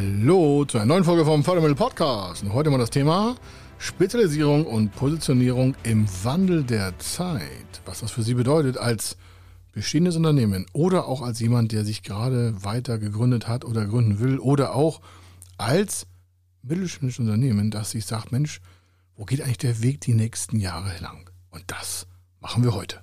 Hallo zu einer neuen Folge vom Fördermittel Podcast. Und heute mal das Thema Spezialisierung und Positionierung im Wandel der Zeit. Was das für Sie bedeutet als bestehendes Unternehmen oder auch als jemand, der sich gerade weiter gegründet hat oder gründen will oder auch als mittelständisches Unternehmen, das sich sagt, Mensch, wo geht eigentlich der Weg die nächsten Jahre lang? Und das machen wir heute.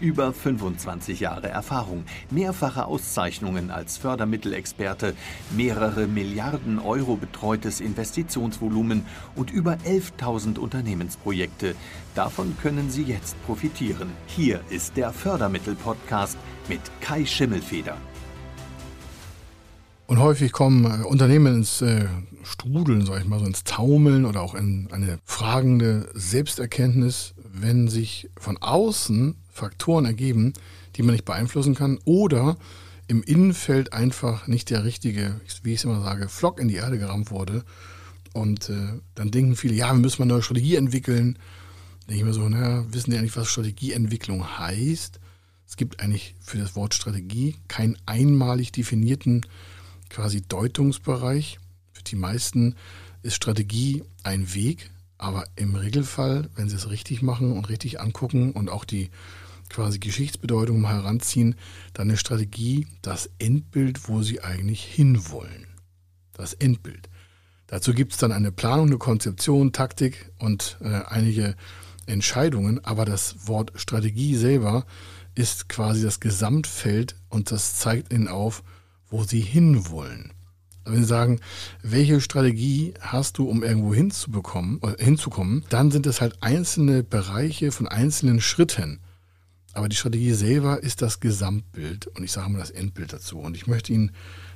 Über 25 Jahre Erfahrung, mehrfache Auszeichnungen als Fördermittelexperte, mehrere Milliarden Euro betreutes Investitionsvolumen und über 11.000 Unternehmensprojekte. Davon können Sie jetzt profitieren. Hier ist der Fördermittel-Podcast mit Kai Schimmelfeder. Und häufig kommen äh, Unternehmen ins äh, Strudeln, sag ich mal, so ins Taumeln oder auch in eine fragende Selbsterkenntnis, wenn sich von außen Faktoren ergeben, die man nicht beeinflussen kann oder im Innenfeld einfach nicht der richtige, wie ich es immer sage, Flock in die Erde gerammt wurde. Und äh, dann denken viele, ja, wir müssen mal eine neue Strategie entwickeln. Da denke ich mir so, naja, wissen die eigentlich, was Strategieentwicklung heißt? Es gibt eigentlich für das Wort Strategie keinen einmalig definierten quasi Deutungsbereich. Für die meisten ist Strategie ein Weg, aber im Regelfall, wenn sie es richtig machen und richtig angucken und auch die quasi Geschichtsbedeutung heranziehen, dann eine Strategie, das Endbild, wo sie eigentlich hinwollen. Das Endbild. Dazu gibt es dann eine Planung, eine Konzeption, Taktik und äh, einige Entscheidungen, aber das Wort Strategie selber ist quasi das Gesamtfeld und das zeigt ihnen auf, wo sie hinwollen. Wenn Sie sagen, welche Strategie hast du, um irgendwo hinzubekommen, äh, hinzukommen, dann sind es halt einzelne Bereiche von einzelnen Schritten. Aber die Strategie selber ist das Gesamtbild und ich sage mal das Endbild dazu. Und ich möchte Ihnen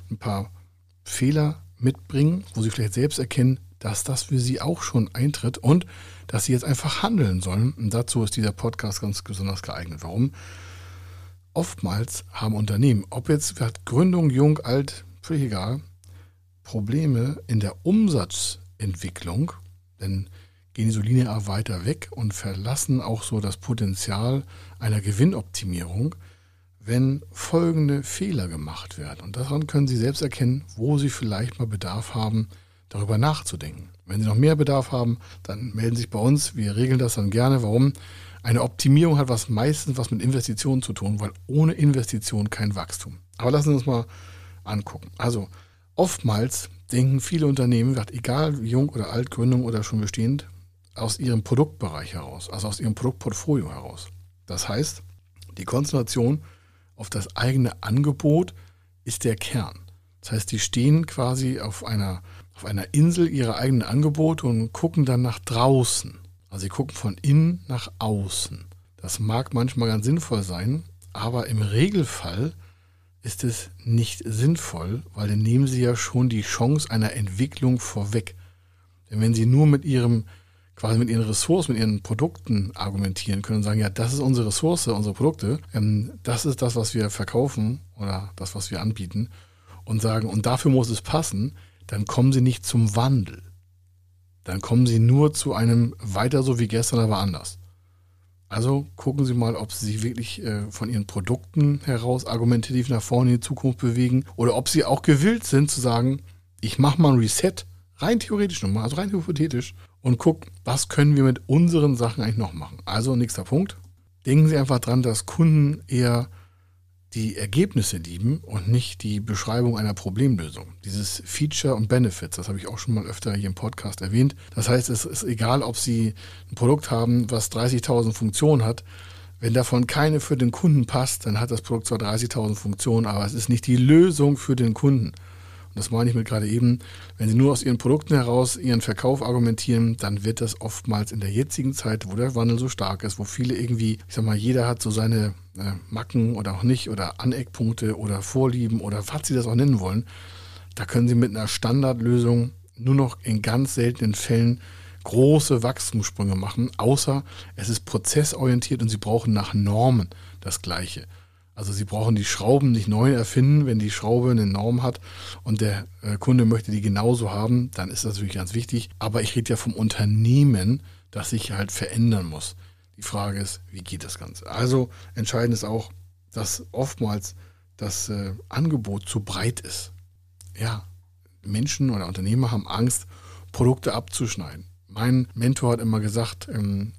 ein paar Fehler mitbringen, wo Sie vielleicht selbst erkennen, dass das für Sie auch schon eintritt und dass Sie jetzt einfach handeln sollen. Und dazu ist dieser Podcast ganz besonders geeignet. Warum? Oftmals haben Unternehmen, ob jetzt Gründung, jung, alt, völlig egal, Probleme in der Umsatzentwicklung, denn gehen so linear weiter weg und verlassen auch so das Potenzial einer Gewinnoptimierung, wenn folgende Fehler gemacht werden. Und daran können Sie selbst erkennen, wo Sie vielleicht mal Bedarf haben, darüber nachzudenken. Wenn Sie noch mehr Bedarf haben, dann melden Sie sich bei uns. Wir regeln das dann gerne. Warum? Eine Optimierung hat was meistens was mit Investitionen zu tun, weil ohne Investition kein Wachstum. Aber lassen Sie uns mal angucken. Also oftmals denken viele Unternehmen, egal jung oder alt, Gründung oder schon bestehend, aus ihrem Produktbereich heraus, also aus ihrem Produktportfolio heraus. Das heißt, die Konzentration auf das eigene Angebot ist der Kern. Das heißt, die stehen quasi auf einer, auf einer Insel ihrer eigenen Angebote und gucken dann nach draußen. Also sie gucken von innen nach außen. Das mag manchmal ganz sinnvoll sein, aber im Regelfall ist es nicht sinnvoll, weil dann nehmen sie ja schon die Chance einer Entwicklung vorweg. Denn wenn sie nur mit ihrem quasi mit ihren Ressourcen, mit ihren Produkten argumentieren können und sagen, ja, das ist unsere Ressource, unsere Produkte, ähm, das ist das, was wir verkaufen oder das, was wir anbieten und sagen, und dafür muss es passen, dann kommen sie nicht zum Wandel. Dann kommen sie nur zu einem weiter so wie gestern, aber anders. Also gucken Sie mal, ob Sie sich wirklich äh, von Ihren Produkten heraus argumentativ nach vorne in die Zukunft bewegen oder ob Sie auch gewillt sind zu sagen, ich mache mal ein Reset, rein theoretisch nochmal, also rein hypothetisch und gucken, was können wir mit unseren Sachen eigentlich noch machen. Also nächster Punkt. Denken Sie einfach dran, dass Kunden eher die Ergebnisse lieben und nicht die Beschreibung einer Problemlösung. Dieses Feature und Benefits, das habe ich auch schon mal öfter hier im Podcast erwähnt. Das heißt, es ist egal, ob Sie ein Produkt haben, was 30.000 Funktionen hat. Wenn davon keine für den Kunden passt, dann hat das Produkt zwar 30.000 Funktionen, aber es ist nicht die Lösung für den Kunden. Und das meine ich mit gerade eben, wenn Sie nur aus Ihren Produkten heraus Ihren Verkauf argumentieren, dann wird das oftmals in der jetzigen Zeit, wo der Wandel so stark ist, wo viele irgendwie, ich sag mal, jeder hat so seine äh, Macken oder auch nicht oder Aneckpunkte oder Vorlieben oder was Sie das auch nennen wollen, da können Sie mit einer Standardlösung nur noch in ganz seltenen Fällen große Wachstumssprünge machen, außer es ist prozessorientiert und sie brauchen nach Normen das Gleiche. Also sie brauchen die Schrauben nicht neu erfinden, wenn die Schraube eine Norm hat und der äh, Kunde möchte die genauso haben, dann ist das natürlich ganz wichtig. Aber ich rede ja vom Unternehmen, das sich halt verändern muss. Die Frage ist, wie geht das Ganze? Also entscheidend ist auch, dass oftmals das äh, Angebot zu breit ist. Ja, Menschen oder Unternehmer haben Angst, Produkte abzuschneiden. Mein Mentor hat immer gesagt, ähm,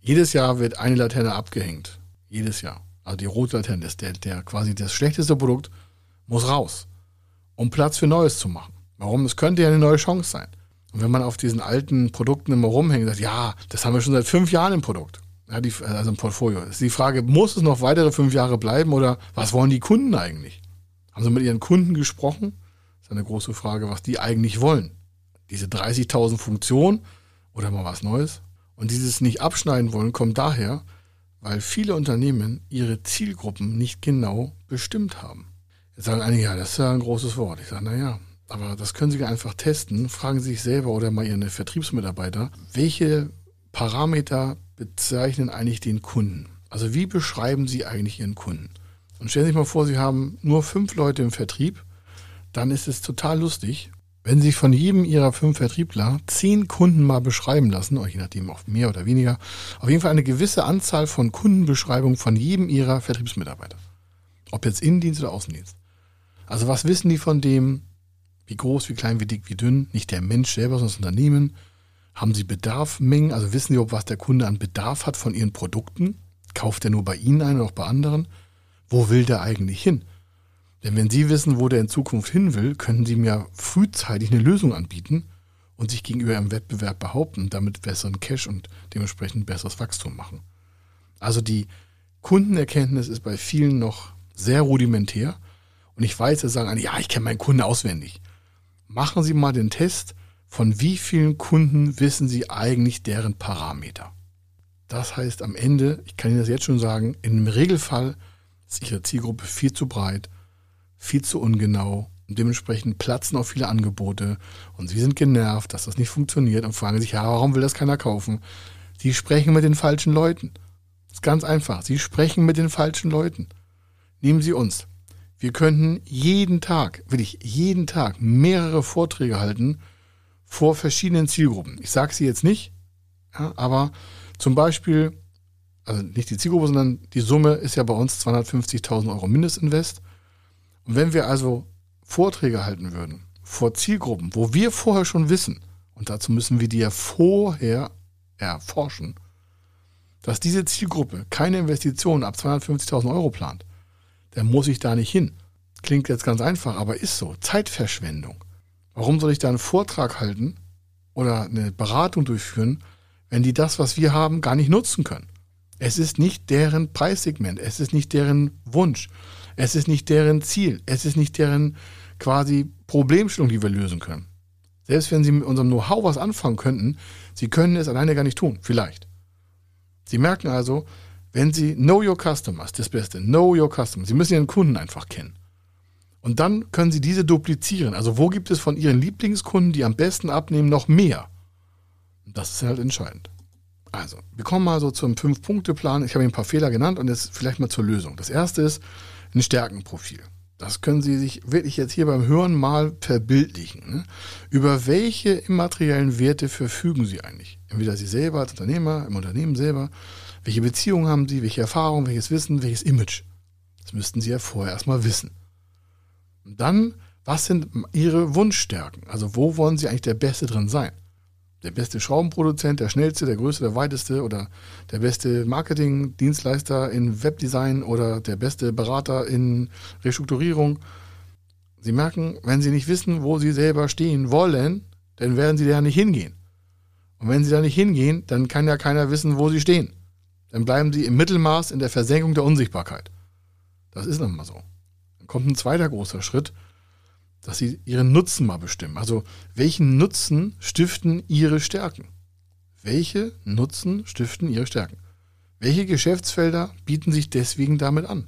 jedes Jahr wird eine Laterne abgehängt. Jedes Jahr. Also die rote Laterne, das der, der quasi das schlechteste Produkt, muss raus, um Platz für Neues zu machen. Warum? Es könnte ja eine neue Chance sein. Und wenn man auf diesen alten Produkten immer rumhängt und sagt, ja, das haben wir schon seit fünf Jahren im Produkt, ja, die, also im Portfolio, ist die Frage, muss es noch weitere fünf Jahre bleiben oder was wollen die Kunden eigentlich? Haben sie mit ihren Kunden gesprochen? Das ist eine große Frage, was die eigentlich wollen. Diese 30.000 Funktionen oder mal was Neues? Und dieses nicht abschneiden wollen kommt daher, weil viele Unternehmen ihre Zielgruppen nicht genau bestimmt haben. Jetzt sagen einige, ja, das ist ja ein großes Wort. Ich sage, naja, aber das können Sie einfach testen. Fragen Sie sich selber oder mal Ihren Vertriebsmitarbeiter, welche Parameter bezeichnen eigentlich den Kunden? Also wie beschreiben Sie eigentlich Ihren Kunden? Und stellen Sie sich mal vor, Sie haben nur fünf Leute im Vertrieb, dann ist es total lustig, wenn Sie von jedem Ihrer fünf Vertriebler zehn Kunden mal beschreiben lassen, je nachdem auch mehr oder weniger, auf jeden Fall eine gewisse Anzahl von Kundenbeschreibungen von jedem Ihrer Vertriebsmitarbeiter. Ob jetzt Innendienst oder Außendienst. Also was wissen die von dem, wie groß, wie klein, wie dick, wie dünn? Nicht der Mensch selber, sondern das Unternehmen. Haben sie Bedarfmengen? Also wissen sie, ob was der Kunde an Bedarf hat von ihren Produkten? Kauft er nur bei Ihnen ein oder auch bei anderen? Wo will der eigentlich hin? Denn wenn Sie wissen, wo der in Zukunft hin will, können Sie mir frühzeitig eine Lösung anbieten und sich gegenüber im Wettbewerb behaupten damit besseren Cash und dementsprechend besseres Wachstum machen. Also die Kundenerkenntnis ist bei vielen noch sehr rudimentär und ich weiß, dass sagen, ja, ich kenne meinen Kunden auswendig. Machen Sie mal den Test, von wie vielen Kunden wissen Sie eigentlich deren Parameter. Das heißt am Ende, ich kann Ihnen das jetzt schon sagen, im Regelfall ist Ihre Zielgruppe viel zu breit viel zu ungenau und dementsprechend platzen auch viele Angebote und sie sind genervt, dass das nicht funktioniert und fragen sich, ja, warum will das keiner kaufen? Sie sprechen mit den falschen Leuten. Das ist ganz einfach. Sie sprechen mit den falschen Leuten. Nehmen Sie uns. Wir könnten jeden Tag, wirklich jeden Tag mehrere Vorträge halten vor verschiedenen Zielgruppen. Ich sage sie jetzt nicht, ja, aber zum Beispiel, also nicht die Zielgruppe, sondern die Summe ist ja bei uns 250.000 Euro Mindestinvest. Wenn wir also Vorträge halten würden vor Zielgruppen, wo wir vorher schon wissen, und dazu müssen wir die ja vorher erforschen, dass diese Zielgruppe keine Investitionen ab 250.000 Euro plant, dann muss ich da nicht hin. Klingt jetzt ganz einfach, aber ist so. Zeitverschwendung. Warum soll ich da einen Vortrag halten oder eine Beratung durchführen, wenn die das, was wir haben, gar nicht nutzen können? Es ist nicht deren Preissegment, es ist nicht deren Wunsch. Es ist nicht deren Ziel. Es ist nicht deren quasi Problemstellung, die wir lösen können. Selbst wenn sie mit unserem Know-how was anfangen könnten, sie können es alleine gar nicht tun. Vielleicht. Sie merken also, wenn sie Know Your Customers, das Beste, Know Your Customers, sie müssen ihren Kunden einfach kennen. Und dann können sie diese duplizieren. Also wo gibt es von ihren Lieblingskunden, die am besten abnehmen, noch mehr? Das ist halt entscheidend. Also, wir kommen mal so zum Fünf-Punkte-Plan. Ich habe Ihnen ein paar Fehler genannt und jetzt vielleicht mal zur Lösung. Das erste ist, ein Stärkenprofil. Das können Sie sich wirklich jetzt hier beim Hören mal verbildlichen. Ne? Über welche immateriellen Werte verfügen Sie eigentlich? Entweder Sie selber als Unternehmer, im Unternehmen selber. Welche Beziehungen haben Sie? Welche Erfahrungen? Welches Wissen? Welches Image? Das müssten Sie ja vorher erstmal wissen. Und dann, was sind Ihre Wunschstärken? Also wo wollen Sie eigentlich der Beste drin sein? Der beste Schraubenproduzent, der schnellste, der größte, der weiteste oder der beste Marketingdienstleister in Webdesign oder der beste Berater in Restrukturierung. Sie merken, wenn Sie nicht wissen, wo Sie selber stehen wollen, dann werden Sie da nicht hingehen. Und wenn Sie da nicht hingehen, dann kann ja keiner wissen, wo Sie stehen. Dann bleiben Sie im Mittelmaß in der Versenkung der Unsichtbarkeit. Das ist nochmal so. Dann kommt ein zweiter großer Schritt dass sie ihren Nutzen mal bestimmen. Also welchen Nutzen stiften ihre Stärken? Welche Nutzen stiften ihre Stärken? Welche Geschäftsfelder bieten sich deswegen damit an?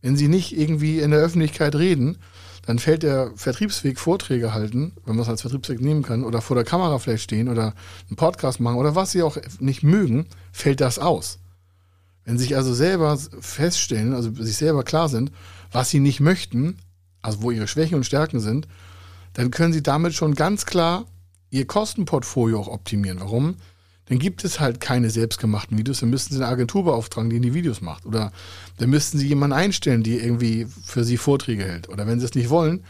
Wenn sie nicht irgendwie in der Öffentlichkeit reden, dann fällt der Vertriebsweg Vorträge halten, wenn man es als Vertriebsweg nehmen kann, oder vor der Kamera vielleicht stehen oder einen Podcast machen oder was sie auch nicht mögen, fällt das aus. Wenn sie sich also selber feststellen, also sich selber klar sind, was sie nicht möchten, also wo ihre Schwächen und Stärken sind, dann können sie damit schon ganz klar ihr Kostenportfolio auch optimieren. Warum? Dann gibt es halt keine selbstgemachten Videos, dann müssten sie eine Agentur beauftragen, die die Videos macht. Oder dann müssten sie jemanden einstellen, die irgendwie für sie Vorträge hält. Oder wenn sie es nicht wollen,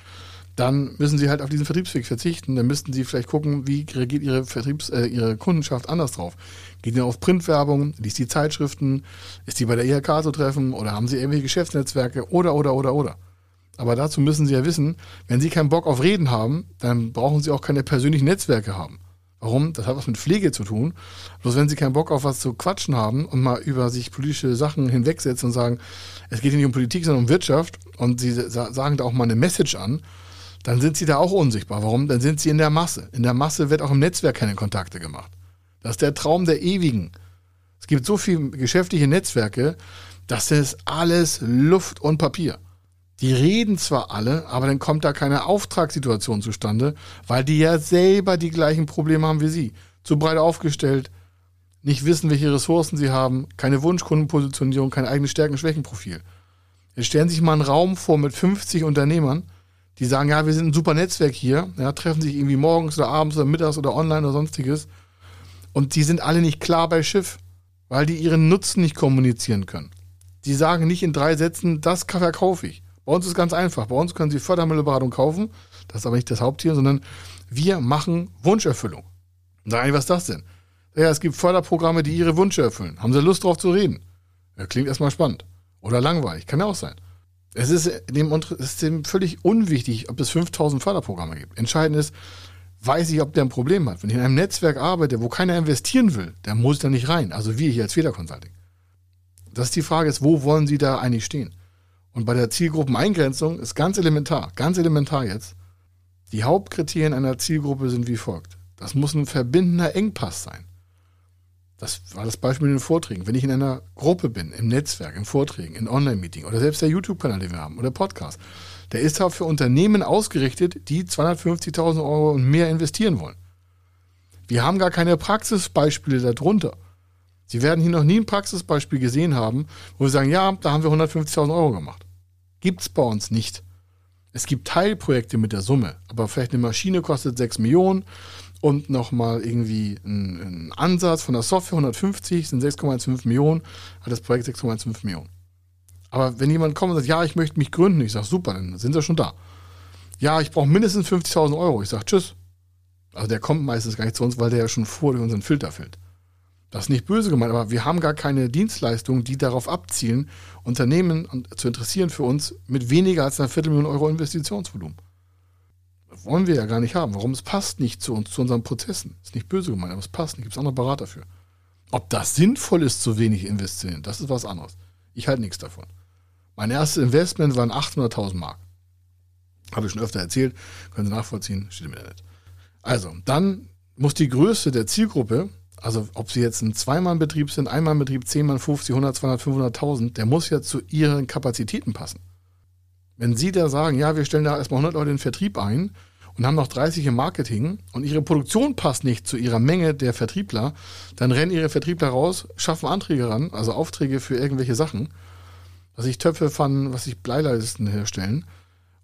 dann müssen sie halt auf diesen Vertriebsweg verzichten. Dann müssten sie vielleicht gucken, wie reagiert ihre Vertriebs-, äh, ihre Kundenschaft anders drauf. Geht die auf Printwerbung, liest die Zeitschriften, ist die bei der IHK zu treffen oder haben sie irgendwelche Geschäftsnetzwerke oder, oder, oder, oder. Aber dazu müssen Sie ja wissen, wenn Sie keinen Bock auf Reden haben, dann brauchen Sie auch keine persönlichen Netzwerke haben. Warum? Das hat was mit Pflege zu tun. Bloß wenn Sie keinen Bock auf was zu quatschen haben und mal über sich politische Sachen hinwegsetzen und sagen, es geht hier nicht um Politik, sondern um Wirtschaft und Sie sagen da auch mal eine Message an, dann sind Sie da auch unsichtbar. Warum? Dann sind Sie in der Masse. In der Masse wird auch im Netzwerk keine Kontakte gemacht. Das ist der Traum der Ewigen. Es gibt so viele geschäftliche Netzwerke, das ist alles Luft und Papier. Die reden zwar alle, aber dann kommt da keine Auftragssituation zustande, weil die ja selber die gleichen Probleme haben wie sie. Zu breit aufgestellt, nicht wissen, welche Ressourcen sie haben, keine Wunschkundenpositionierung, kein eigenes Stärken-Schwächen-Profil. Jetzt stellen Sie sich mal einen Raum vor mit 50 Unternehmern, die sagen, ja, wir sind ein super Netzwerk hier, ja, treffen sich irgendwie morgens oder abends oder mittags oder online oder sonstiges. Und die sind alle nicht klar bei Schiff, weil die ihren Nutzen nicht kommunizieren können. Die sagen nicht in drei Sätzen, das verkaufe ich. Bei uns ist ganz einfach. Bei uns können Sie Fördermittelberatung kaufen. Das ist aber nicht das Hauptziel, sondern wir machen Wunscherfüllung. Nein, was ist das denn? Ja, es gibt Förderprogramme, die Ihre Wünsche erfüllen. Haben Sie Lust drauf zu reden? Ja, klingt erstmal spannend. Oder langweilig. Kann ja auch sein. Es ist dem, ist völlig unwichtig, ob es 5000 Förderprogramme gibt. Entscheidend ist, weiß ich, ob der ein Problem hat. Wenn ich in einem Netzwerk arbeite, wo keiner investieren will, dann muss ich da nicht rein. Also wir hier als Feder Consulting. Das ist die Frage ist, wo wollen Sie da eigentlich stehen? Und bei der Zielgruppeneingrenzung ist ganz elementar, ganz elementar jetzt. Die Hauptkriterien einer Zielgruppe sind wie folgt. Das muss ein verbindender Engpass sein. Das war das Beispiel in den Vorträgen. Wenn ich in einer Gruppe bin, im Netzwerk, in Vorträgen, in Online-Meeting oder selbst der YouTube-Kanal, den wir haben oder Podcast, der ist auch für Unternehmen ausgerichtet, die 250.000 Euro und mehr investieren wollen. Wir haben gar keine Praxisbeispiele darunter. Sie werden hier noch nie ein Praxisbeispiel gesehen haben, wo wir sagen, ja, da haben wir 150.000 Euro gemacht. Gibt es bei uns nicht. Es gibt Teilprojekte mit der Summe, aber vielleicht eine Maschine kostet 6 Millionen und nochmal irgendwie ein, ein, Ansatz von der Software 150 sind 6,15 Millionen, hat das Projekt 6,15 Millionen. Aber wenn jemand kommt und sagt, ja, ich möchte mich gründen, ich sage, super, dann sind sie schon da. Ja, ich brauche mindestens 50.000 Euro. Ich sage, tschüss. Also der kommt meistens gar nicht zu uns, weil der ja schon vor unseren Filter fällt. Das ist nicht böse gemeint, aber wir haben gar keine Dienstleistungen, die darauf abzielen, Unternehmen zu interessieren für uns mit weniger als einer Viertelmillion Euro Investitionsvolumen. Das wollen wir ja gar nicht haben. Warum? Es passt nicht zu uns, zu unseren Prozessen. Ist nicht böse gemeint, aber es passt nicht. Gibt es andere Berater für. Ob das sinnvoll ist, zu wenig investieren, das ist was anderes. Ich halte nichts davon. Mein erstes Investment waren 800.000 Mark. Habe ich schon öfter erzählt, können Sie nachvollziehen, steht im Internet. Also, dann muss die Größe der Zielgruppe also ob sie jetzt ein Zweimann-Betrieb sind, Einmann-Betrieb, 10 Mann, 50, 100, 200, 500.000, der muss ja zu ihren Kapazitäten passen. Wenn Sie da sagen, ja, wir stellen da erstmal 100 Leute in den Vertrieb ein und haben noch 30 im Marketing und Ihre Produktion passt nicht zu Ihrer Menge der Vertriebler, dann rennen Ihre Vertriebler raus, schaffen Anträge ran, also Aufträge für irgendwelche Sachen, was ich Töpfe, Pfannen, was ich Bleileisten herstellen.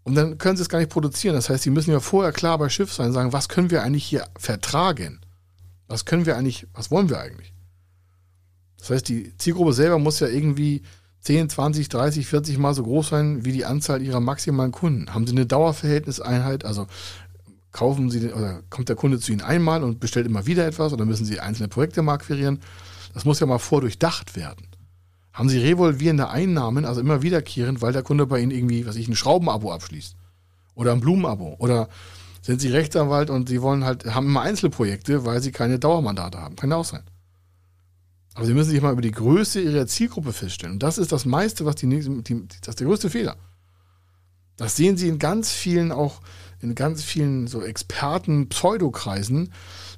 Und dann können sie es gar nicht produzieren. Das heißt, sie müssen ja vorher klar bei Schiff sein sagen, was können wir eigentlich hier vertragen? Was können wir eigentlich, was wollen wir eigentlich? Das heißt, die Zielgruppe selber muss ja irgendwie 10, 20, 30, 40 Mal so groß sein wie die Anzahl ihrer maximalen Kunden. Haben sie eine Dauerverhältniseinheit? Also kaufen sie oder kommt der Kunde zu ihnen einmal und bestellt immer wieder etwas oder müssen sie einzelne Projekte mal akquirieren? Das muss ja mal vordurchdacht werden. Haben sie revolvierende Einnahmen, also immer wiederkehrend, weil der Kunde bei ihnen irgendwie, was ich, ein Schraubenabo abschließt oder ein Blumenabo oder sind sie Rechtsanwalt und sie wollen halt, haben immer Einzelprojekte, weil sie keine Dauermandate haben. Kann ja auch sein. Aber sie müssen sich mal über die Größe ihrer Zielgruppe feststellen. Und das ist das meiste, was die, die das ist der größte Fehler. Das sehen sie in ganz vielen, auch in ganz vielen so Experten, Pseudokreisen,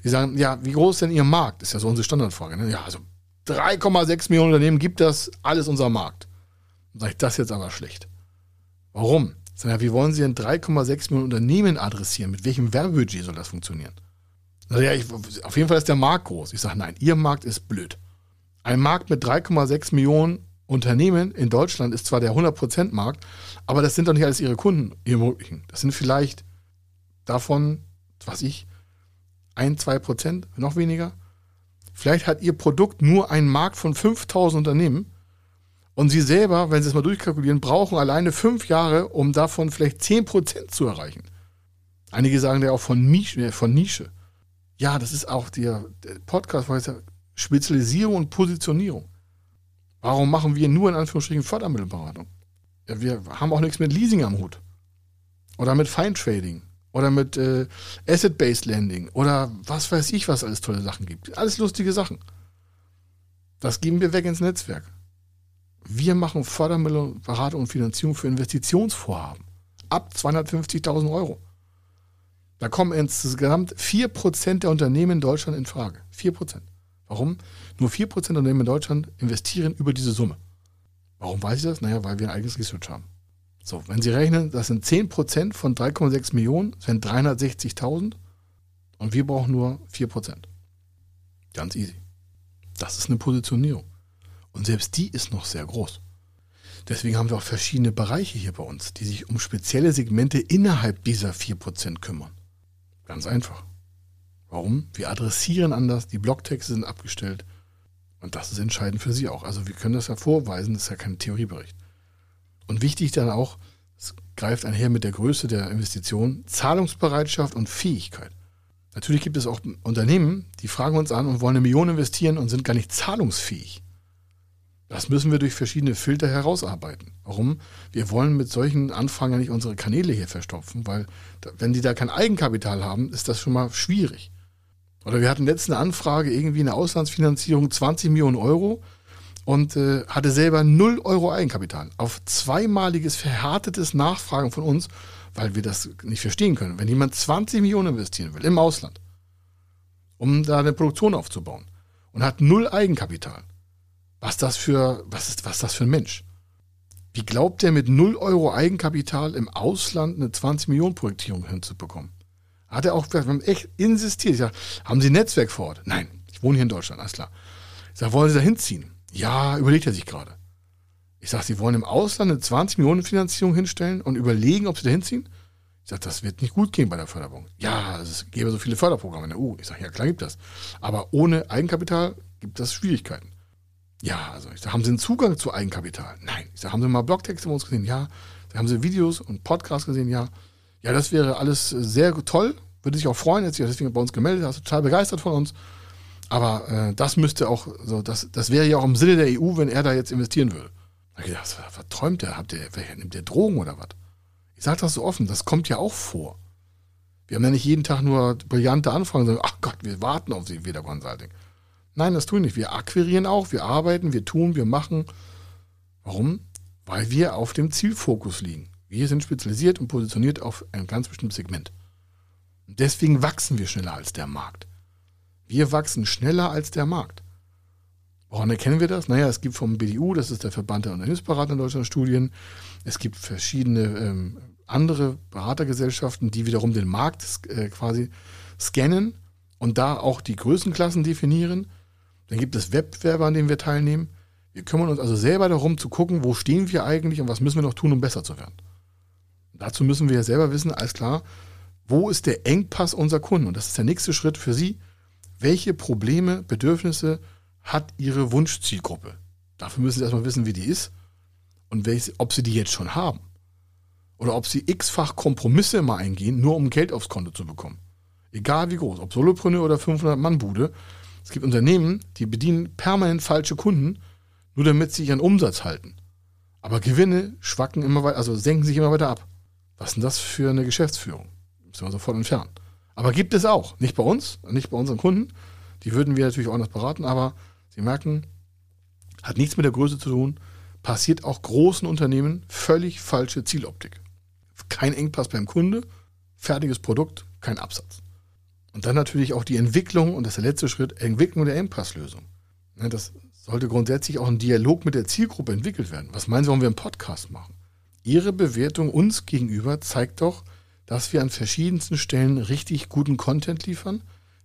die sagen, ja, wie groß ist denn ihr Markt? Ist ja so unsere Standardfrage. Ne? Ja, also 3,6 Millionen Unternehmen gibt das alles unser Markt. Dann sage ich, das jetzt aber schlecht. Warum? Sondern wie wollen Sie denn 3,6 Millionen Unternehmen adressieren? Mit welchem Werbebudget soll das funktionieren? Also ja, ich, auf jeden Fall ist der Markt groß. Ich sage, nein, Ihr Markt ist blöd. Ein Markt mit 3,6 Millionen Unternehmen in Deutschland ist zwar der 100% Markt, aber das sind doch nicht alles Ihre Kunden, Ihre möglichen. Das sind vielleicht davon, was ich, ein, zwei Prozent, noch weniger. Vielleicht hat Ihr Produkt nur einen Markt von 5000 Unternehmen und Sie selber, wenn Sie es mal durchkalkulieren, brauchen alleine fünf Jahre, um davon vielleicht 10% zu erreichen. Einige sagen ja auch von Nische. Von Nische. Ja, das ist auch der, Podcast, heißt ja Spezialisierung und Positionierung. Warum machen wir nur in Anführungsstrichen Fördermittelberatung? Ja, wir haben auch nichts mit Leasing am Hut. Oder mit Feintrading. Oder mit äh, Asset-Based Lending. Oder was weiß ich, was alles tolle Sachen gibt. Alles lustige Sachen. Das geben wir weg ins Netzwerk. Wir machen Fördermittelberatung und Finanzierung für Investitionsvorhaben. Ab 250.000 Euro. Da kommen insgesamt 4% der Unternehmen in Deutschland in Frage. 4%. Warum? Nur 4% der Unternehmen in Deutschland investieren über diese Summe. Warum weiß ich das? Naja, weil wir ein eigenes Research haben. So, wenn Sie rechnen, das sind 10% von 3,6 Millionen, das sind 360.000 und wir brauchen nur 4%. Ganz easy. Das ist eine Positionierung. Und selbst die ist noch sehr groß. Deswegen haben wir auch verschiedene Bereiche hier bei uns, die sich um spezielle Segmente innerhalb dieser 4% kümmern. Ganz einfach. Warum? Wir adressieren anders, die Blogtexte sind abgestellt. Und das ist entscheidend für Sie auch. Also wir können das ja vorweisen, das ist ja kein Theoriebericht. Und wichtig dann auch, es greift einher mit der Größe der Investition, Zahlungsbereitschaft und Fähigkeit. Natürlich gibt es auch Unternehmen, die fragen uns an und wollen eine Million investieren und sind gar nicht zahlungsfähig. Das müssen wir durch verschiedene Filter herausarbeiten. Warum? Wir wollen mit solchen Anfragen ja nicht unsere Kanäle hier verstopfen, weil wenn die da kein Eigenkapital haben, ist das schon mal schwierig. Oder wir hatten letzte Anfrage, irgendwie eine Auslandsfinanzierung, 20 Millionen Euro und äh, hatte selber 0 Euro Eigenkapital. Auf zweimaliges verhärtetes Nachfragen von uns, weil wir das nicht verstehen können. Wenn jemand 20 Millionen investieren will im Ausland, um da eine Produktion aufzubauen und hat null Eigenkapital, was das für, was ist, was das für ein Mensch? Wie glaubt der mit 0 Euro Eigenkapital im Ausland eine 20 Millionen Projektierung hinzubekommen? Hat er auch wir haben echt insistiert. Ich sage, haben Sie ein Netzwerk vor Ort? Nein, ich wohne hier in Deutschland, alles klar. Ich sage, wollen Sie da hinziehen? Ja, überlegt er sich gerade. Ich sage, Sie wollen im Ausland eine 20 Millionen Finanzierung hinstellen und überlegen, ob Sie da hinziehen? Ich sage, das wird nicht gut gehen bei der Förderung. Ja, es gäbe so viele Förderprogramme in der EU. Ich sage, ja, klar gibt das. Aber ohne Eigenkapital gibt es Schwierigkeiten. Ja, also ich sage, haben Sie einen Zugang zu Eigenkapital? Nein. Ich sage, haben Sie mal Blogtexte von uns gesehen? Ja. Sag, haben Sie Videos und Podcasts gesehen? Ja. Ja, das wäre alles sehr toll. Würde sich auch freuen, jetzt sich deswegen bei uns gemeldet hat, total begeistert von uns. Aber äh, das müsste auch, so, das, das wäre ja auch im Sinne der EU, wenn er da jetzt investieren würde. Da ich gedacht, was, träumt der? Habt ihr, nimmt der Drogen oder was? Ich sage das so offen, das kommt ja auch vor. Wir haben ja nicht jeden Tag nur brillante Anfragen, sondern, ach Gott, wir warten auf Sie, wieder Consulting. Nein, das tun wir nicht. Wir akquirieren auch, wir arbeiten, wir tun, wir machen. Warum? Weil wir auf dem Zielfokus liegen. Wir sind spezialisiert und positioniert auf ein ganz bestimmtes Segment. Und deswegen wachsen wir schneller als der Markt. Wir wachsen schneller als der Markt. Woran erkennen wir das? Naja, es gibt vom BDU, das ist der Verband der Unternehmensberater in Deutschland, Studien. Es gibt verschiedene ähm, andere Beratergesellschaften, die wiederum den Markt äh, quasi scannen und da auch die Größenklassen definieren. Dann gibt es Wettbewerbe, an denen wir teilnehmen. Wir kümmern uns also selber darum zu gucken, wo stehen wir eigentlich und was müssen wir noch tun, um besser zu werden. Dazu müssen wir ja selber wissen, alles klar, wo ist der Engpass unserer Kunden? Und das ist der nächste Schritt für Sie. Welche Probleme, Bedürfnisse hat Ihre Wunschzielgruppe? Dafür müssen Sie erstmal wissen, wie die ist und welche, ob Sie die jetzt schon haben. Oder ob Sie x-fach Kompromisse mal eingehen, nur um Geld aufs Konto zu bekommen. Egal wie groß, ob Solopreneur oder 500-Mann-Bude, es gibt Unternehmen, die bedienen permanent falsche Kunden, nur damit sie ihren Umsatz halten. Aber Gewinne schwacken immer weiter, also senken sich immer weiter ab. Was ist denn das für eine Geschäftsführung? Müssen wir sofort entfernen. Aber gibt es auch. Nicht bei uns, nicht bei unseren Kunden. Die würden wir natürlich auch anders beraten, aber Sie merken, hat nichts mit der Größe zu tun. Passiert auch großen Unternehmen völlig falsche Zieloptik. Kein Engpass beim Kunde, fertiges Produkt, kein Absatz. Und dann natürlich auch die Entwicklung, und das ist der letzte Schritt, Entwicklung der Engpasslösung. Das sollte grundsätzlich auch ein Dialog mit der Zielgruppe entwickelt werden. Was meinen Sie, warum wir einen Podcast machen? Ihre Bewertung uns gegenüber zeigt doch, dass wir an verschiedensten Stellen richtig guten Content liefern,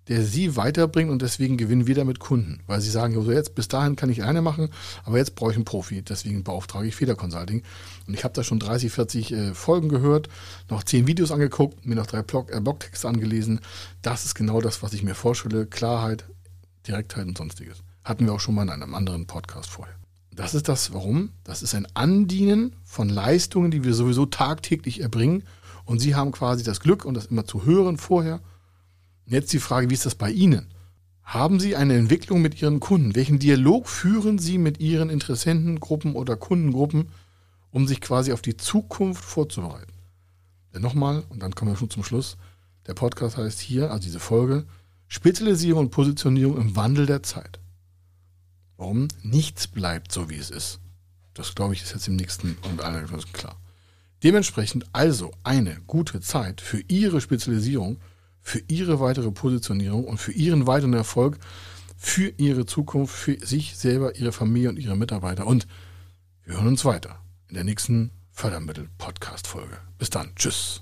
der Sie weiterbringt und deswegen gewinnen wir damit Kunden, weil Sie sagen, also jetzt bis dahin kann ich eine machen, aber jetzt brauche ich einen Profi, deswegen beauftrage ich Feder Consulting. Und ich habe da schon 30, 40 äh, Folgen gehört, noch 10 Videos angeguckt, mir noch drei Blog, äh, Blogtexte angelesen. Das ist genau das, was ich mir vorstelle. Klarheit, Direktheit und sonstiges. Hatten wir auch schon mal in einem anderen Podcast vorher. Das ist das, warum? Das ist ein Andienen von Leistungen, die wir sowieso tagtäglich erbringen. Und Sie haben quasi das Glück, und das immer zu hören vorher. Jetzt die Frage, wie ist das bei Ihnen? Haben Sie eine Entwicklung mit Ihren Kunden? Welchen Dialog führen Sie mit Ihren Interessentengruppen oder Kundengruppen, um sich quasi auf die Zukunft vorzubereiten? Denn nochmal, und dann kommen wir schon zum Schluss, der Podcast heißt hier, also diese Folge, Spezialisierung und Positionierung im Wandel der Zeit. Warum? Nichts bleibt so, wie es ist. Das, glaube ich, ist jetzt im nächsten und allen klar. Dementsprechend also eine gute Zeit für Ihre Spezialisierung, für Ihre weitere Positionierung und für Ihren weiteren Erfolg, für Ihre Zukunft, für sich selber, Ihre Familie und Ihre Mitarbeiter. Und wir hören uns weiter in der nächsten Fördermittel-Podcast-Folge. Bis dann. Tschüss.